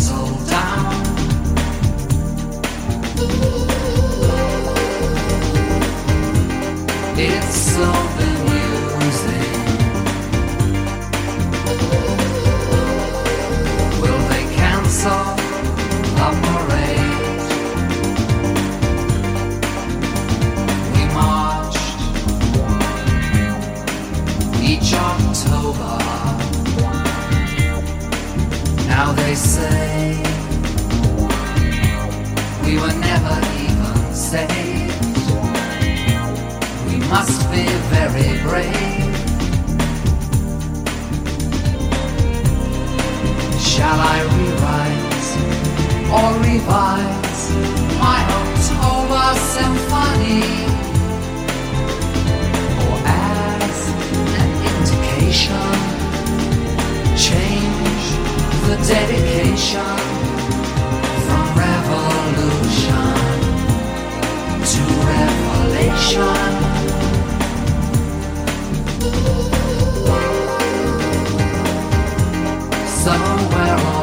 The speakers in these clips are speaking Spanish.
That's all. somewhere on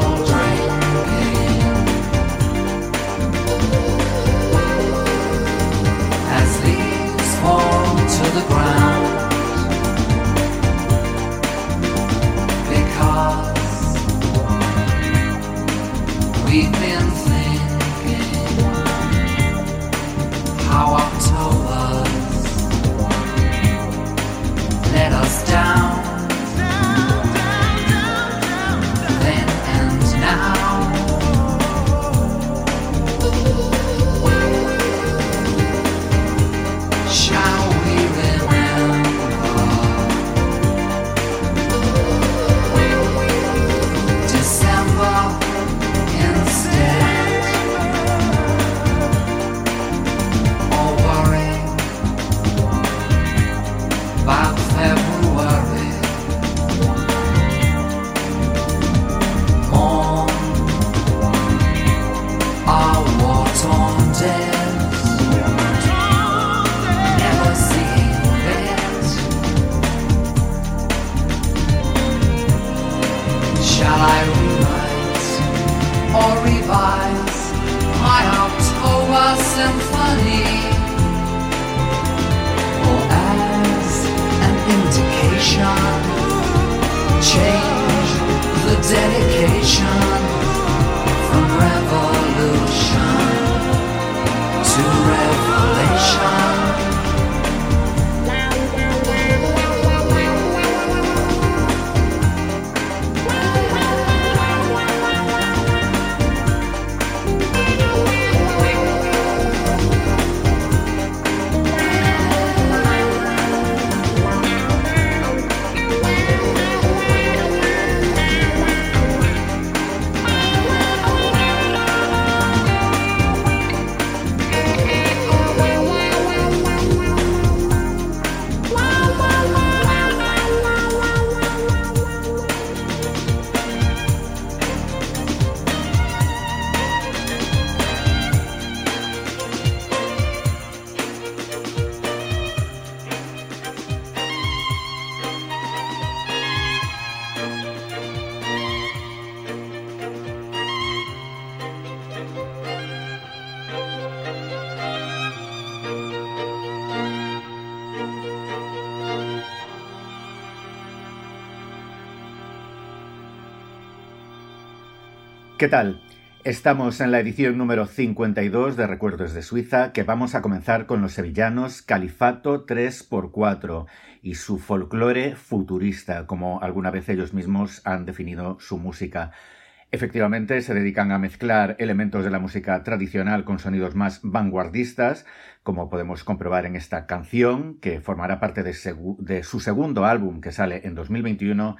¿Qué tal? Estamos en la edición número 52 de Recuerdos de Suiza, que vamos a comenzar con los sevillanos Califato 3x4 y su folclore futurista, como alguna vez ellos mismos han definido su música. Efectivamente, se dedican a mezclar elementos de la música tradicional con sonidos más vanguardistas, como podemos comprobar en esta canción, que formará parte de, su segundo álbum que sale en 2021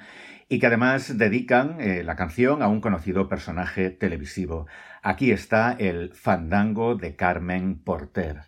y que además dedican eh, la canción a un conocido personaje televisivo. Aquí está el fandango de Carmen Porter.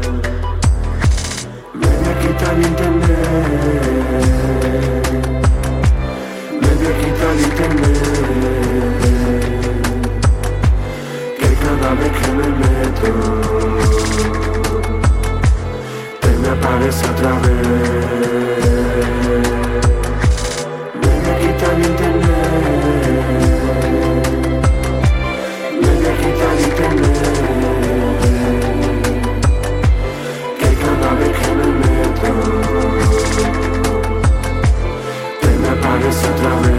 quitan entender. Medio quitan entender. Que cada vez que me meto, te me aparece otra vez. me Medio quitan entender. Medio quitan entender. Te me apagues otra vez.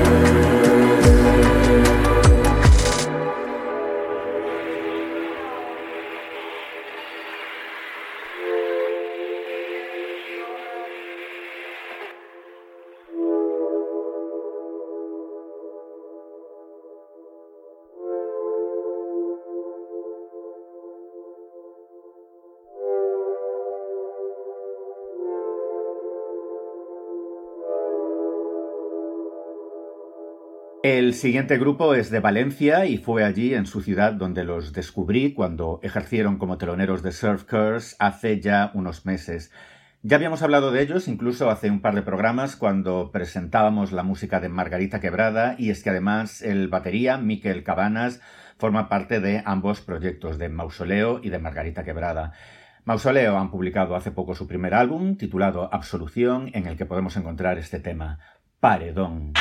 Siguiente grupo es de Valencia y fue allí, en su ciudad, donde los descubrí cuando ejercieron como teloneros de Surf Curse hace ya unos meses. Ya habíamos hablado de ellos incluso hace un par de programas cuando presentábamos la música de Margarita Quebrada y es que además el batería, Miquel Cabanas, forma parte de ambos proyectos, de Mausoleo y de Margarita Quebrada. Mausoleo han publicado hace poco su primer álbum, titulado Absolución, en el que podemos encontrar este tema, Paredón.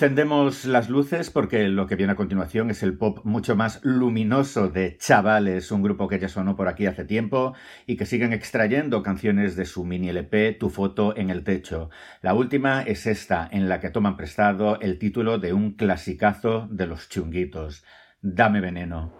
Encendemos las luces porque lo que viene a continuación es el pop mucho más luminoso de Chavales, un grupo que ya sonó por aquí hace tiempo y que siguen extrayendo canciones de su mini LP Tu foto en el techo. La última es esta, en la que toman prestado el título de un clasicazo de los chunguitos, Dame veneno.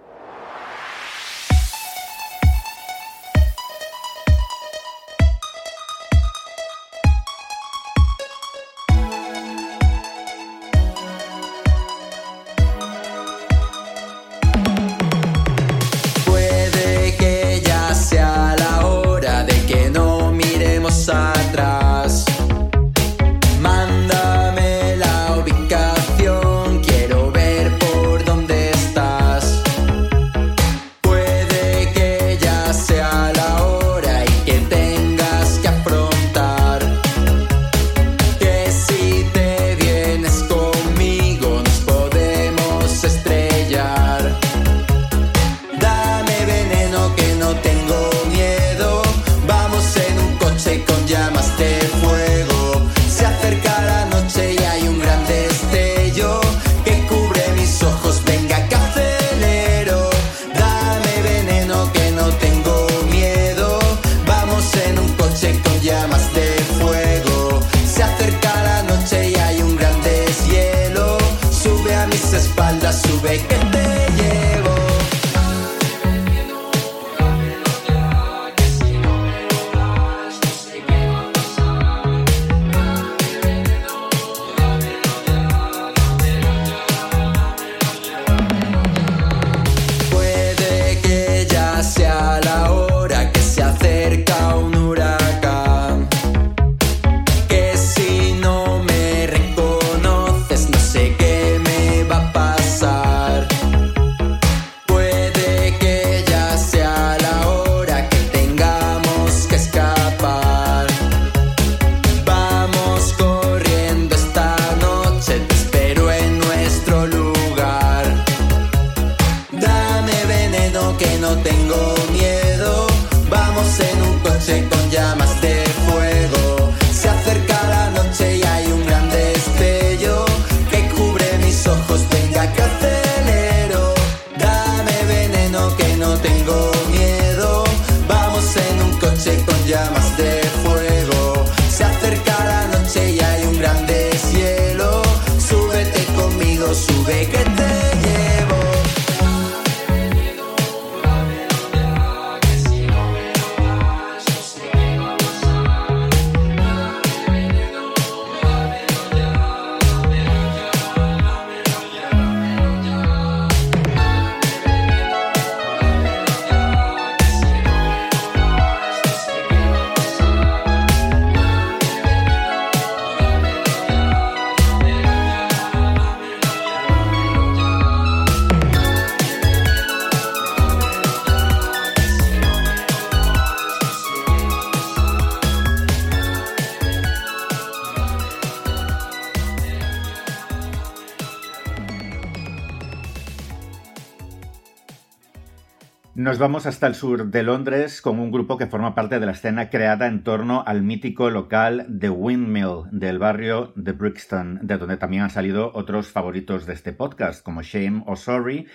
Nos vamos hasta el sur de Londres con un grupo que forma parte de la escena creada en torno al mítico local The Windmill del barrio de Brixton, de donde también han salido otros favoritos de este podcast, como Shame o Sorry,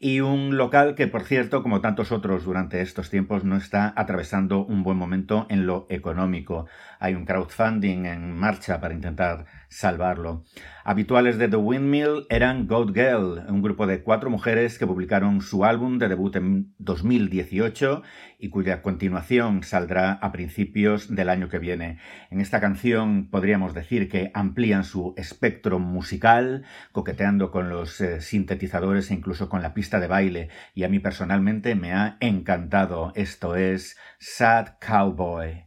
y un local que, por cierto, como tantos otros durante estos tiempos, no está atravesando un buen momento en lo económico. Hay un crowdfunding en marcha para intentar salvarlo. Habituales de The Windmill eran Goat Girl, un grupo de cuatro mujeres que publicaron su álbum de debut en 2018 y cuya continuación saldrá a principios del año que viene. En esta canción podríamos decir que amplían su espectro musical, coqueteando con los eh, sintetizadores e incluso con la pista de baile, y a mí personalmente me ha encantado. Esto es Sad Cowboy.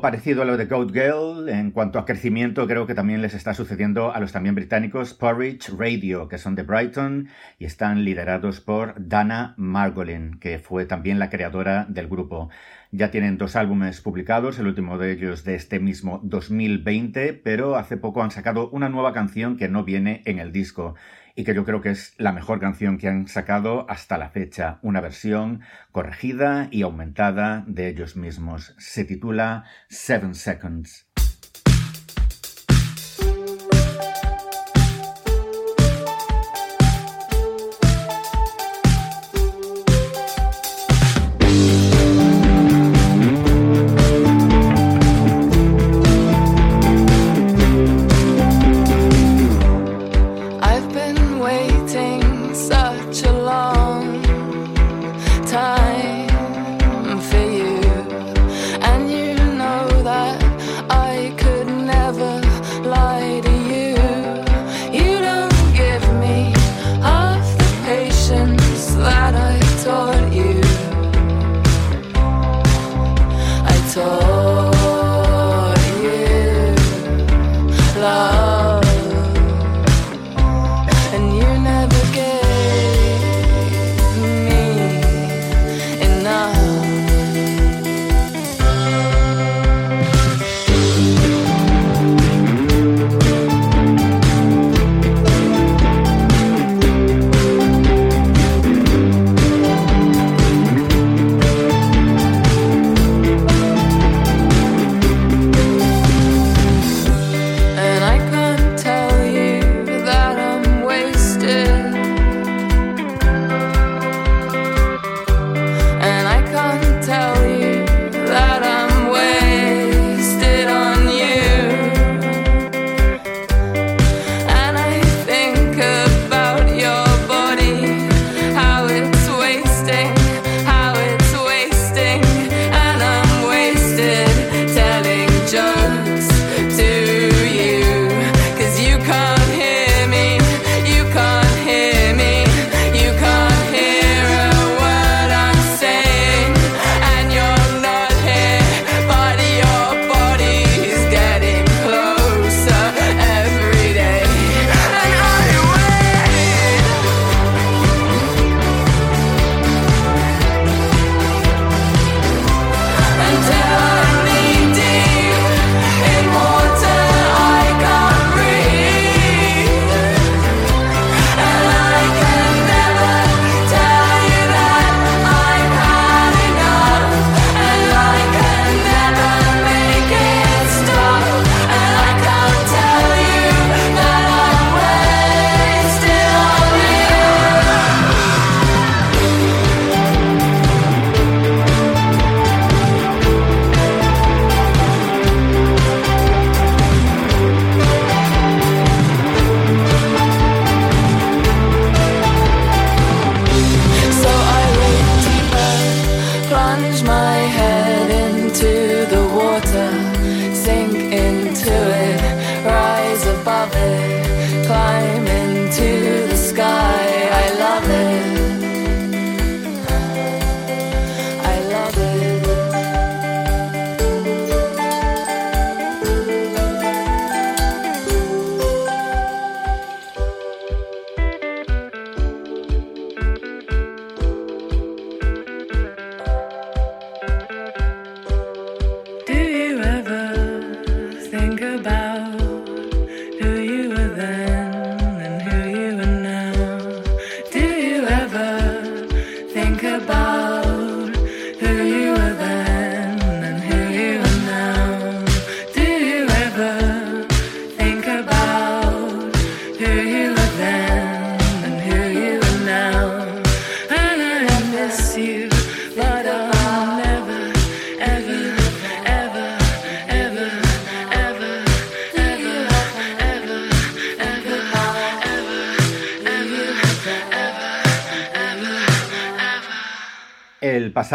Parecido a lo de Goat Girl, en cuanto a crecimiento, creo que también les está sucediendo a los también británicos Porridge Radio, que son de Brighton y están liderados por Dana Margolin, que fue también la creadora del grupo. Ya tienen dos álbumes publicados, el último de ellos de este mismo 2020, pero hace poco han sacado una nueva canción que no viene en el disco y que yo creo que es la mejor canción que han sacado hasta la fecha, una versión corregida y aumentada de ellos mismos. Se titula Seven Seconds.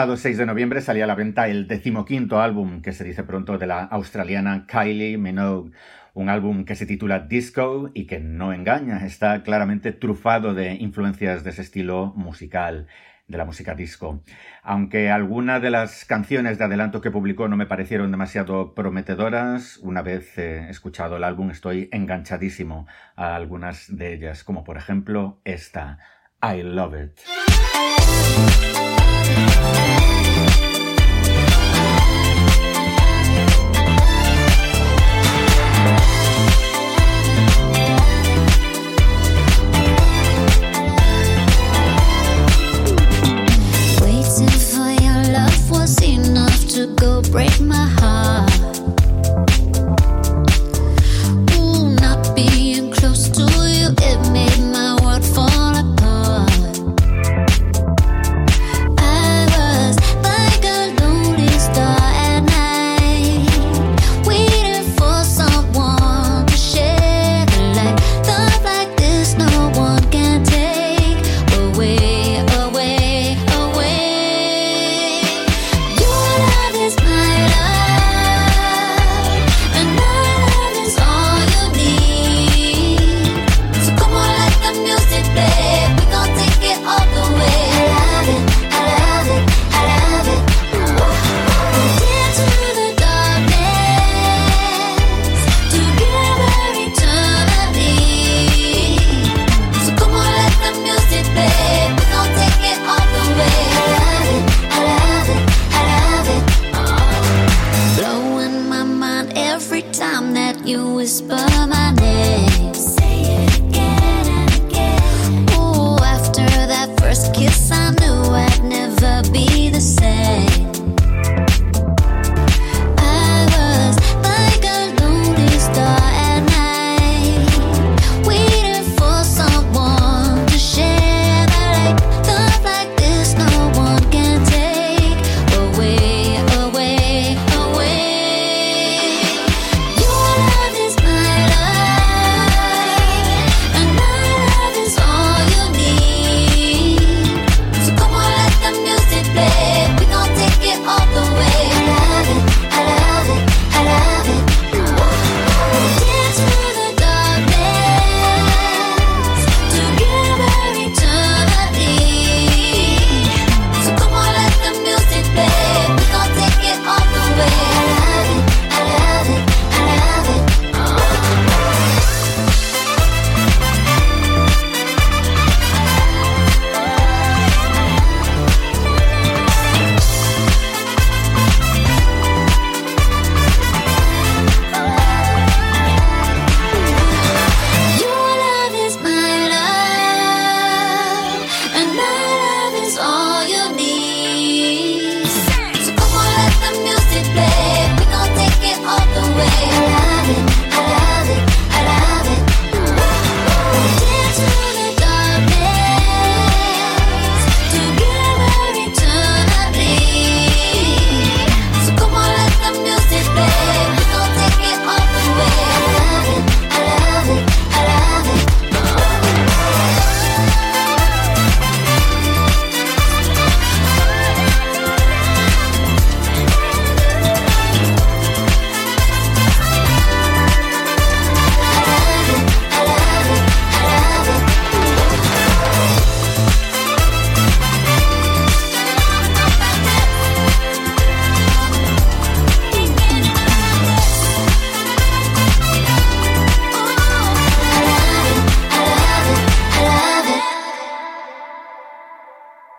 Pasado 6 de noviembre salía a la venta el decimoquinto álbum que se dice pronto de la australiana Kylie Minogue, un álbum que se titula Disco y que no engaña, está claramente trufado de influencias de ese estilo musical. de la música disco. Aunque algunas de las canciones de adelanto que publicó no me parecieron demasiado prometedoras, una vez eh, escuchado el álbum estoy enganchadísimo a algunas de ellas, como por ejemplo esta, I Love It.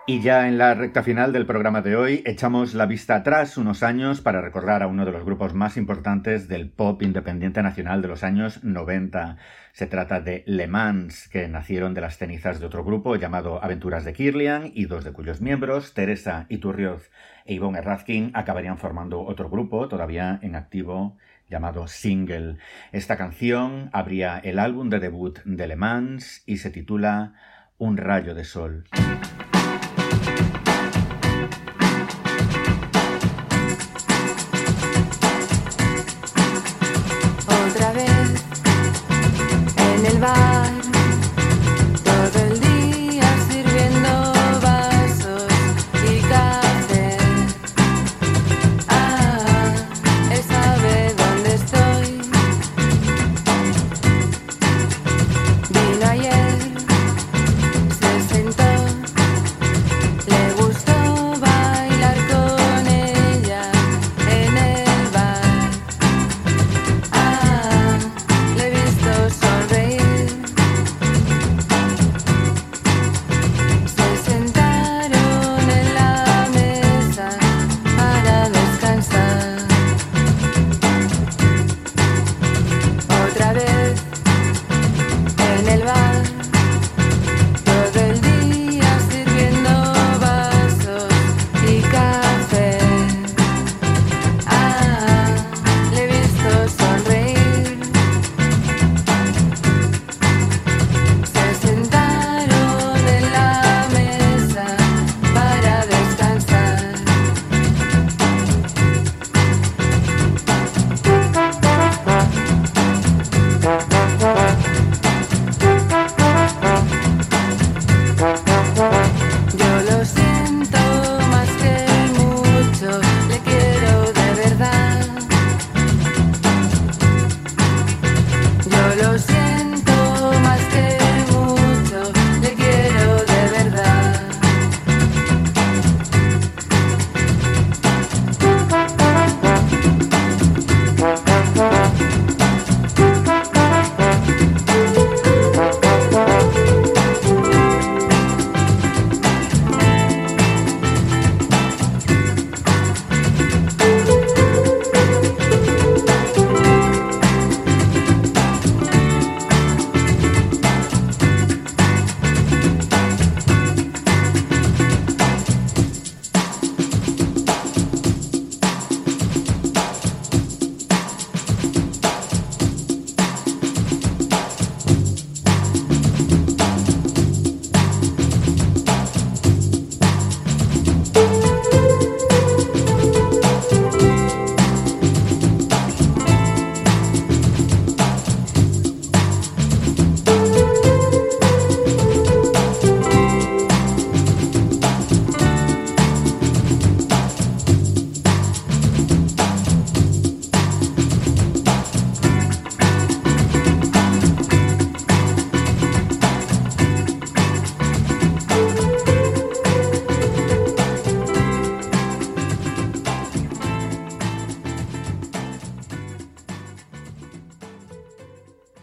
Y ya en la recta final del programa de hoy echamos la vista atrás unos años para recordar a uno de los grupos más importantes del pop independiente nacional de los años 90. Se trata de Le Mans, que nacieron de las cenizas de otro grupo llamado Aventuras de Kirlian y dos de cuyos miembros, Teresa Iturrioz e Ivonne Razkin, acabarían formando otro grupo todavía en activo llamado Single. Esta canción abría el álbum de debut de Le Mans y se titula Un rayo de sol.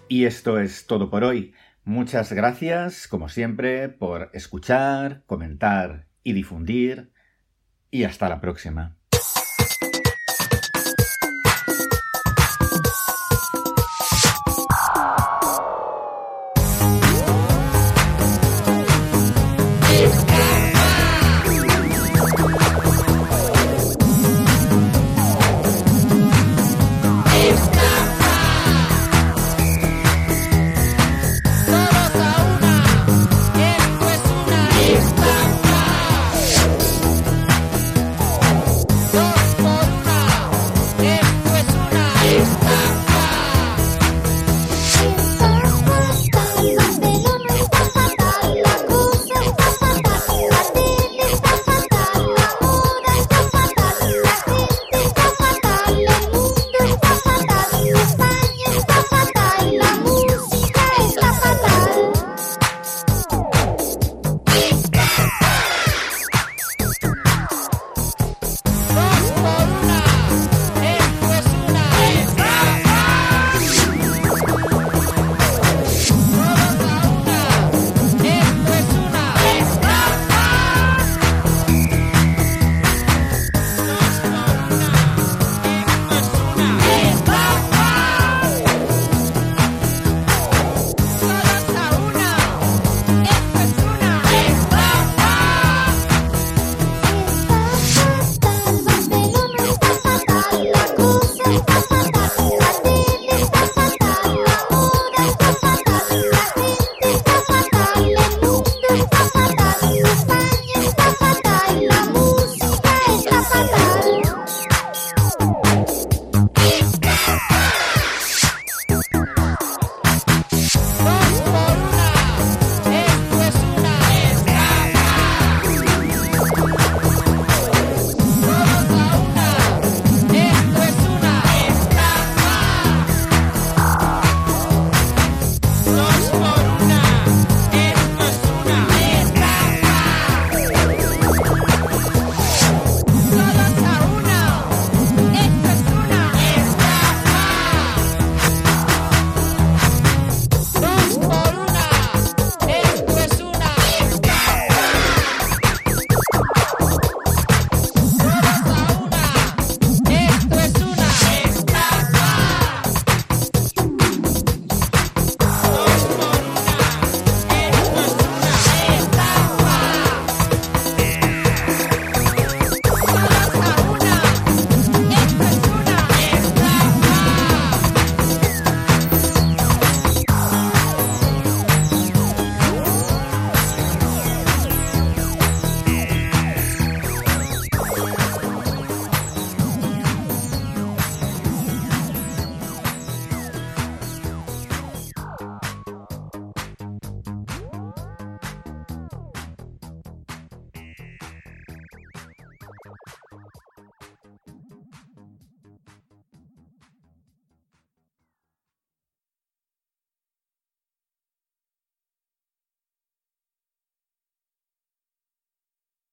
Y esto es todo por hoy. Muchas gracias, como siempre, por escuchar, comentar y difundir. Y hasta la próxima.